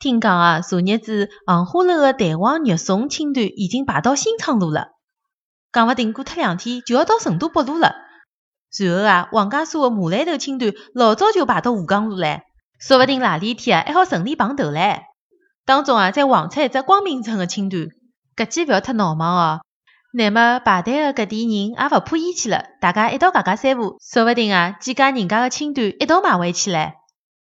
听讲啊，昨日子杏花楼的蛋黄肉松青团已经排到新昌路了，讲勿定过脱两天就要到成都北路了。随后啊，王家沙的马兰头青团老早就排到吴江路唻，说勿定哪里天啊还好顺利碰头唻。当中啊，再横出一只光明村的青团，搿记勿要太闹忙哦。那么排队的搿点人也勿怕厌气了，大家一道家家三胡，说勿定啊，几家人家的青团一道买回去唻。